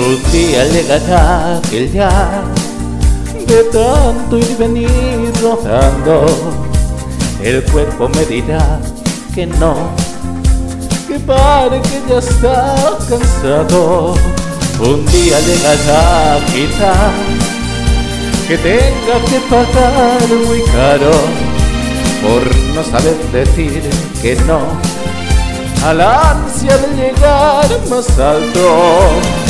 Un día llegará aquel ya de tanto ir venir rodando. El cuerpo me dirá que no, que pare que ya está cansado. Un día llegará quizá que tenga que pagar muy caro por no saber decir que no a la ansia de llegar más alto.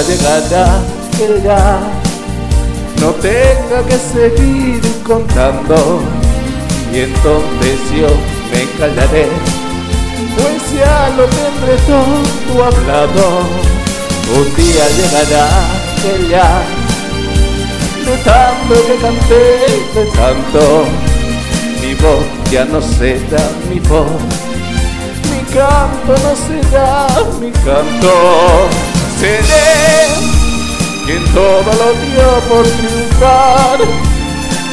un día llegará que ya no tenga que seguir contando. Y entonces yo me callaré, pues ya lo tendré todo hablado. Un día llegará que ya de tanto que canté, de tanto, mi voz ya no será mi voz, mi canto no será mi canto, seré quien todo lo dio por triunfar,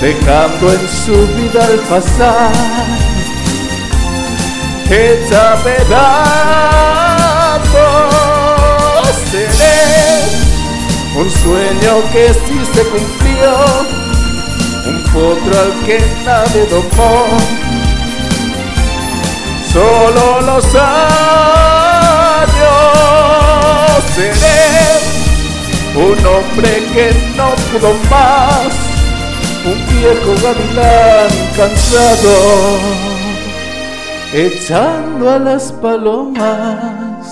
dejando en su vida al pasar, hecha pedazos, seré un sueño que sí se cumplió, un potro al que nadie domó. Solo los años seré un hombre que no pudo más, un viejo gavilán cansado, echando a las palomas.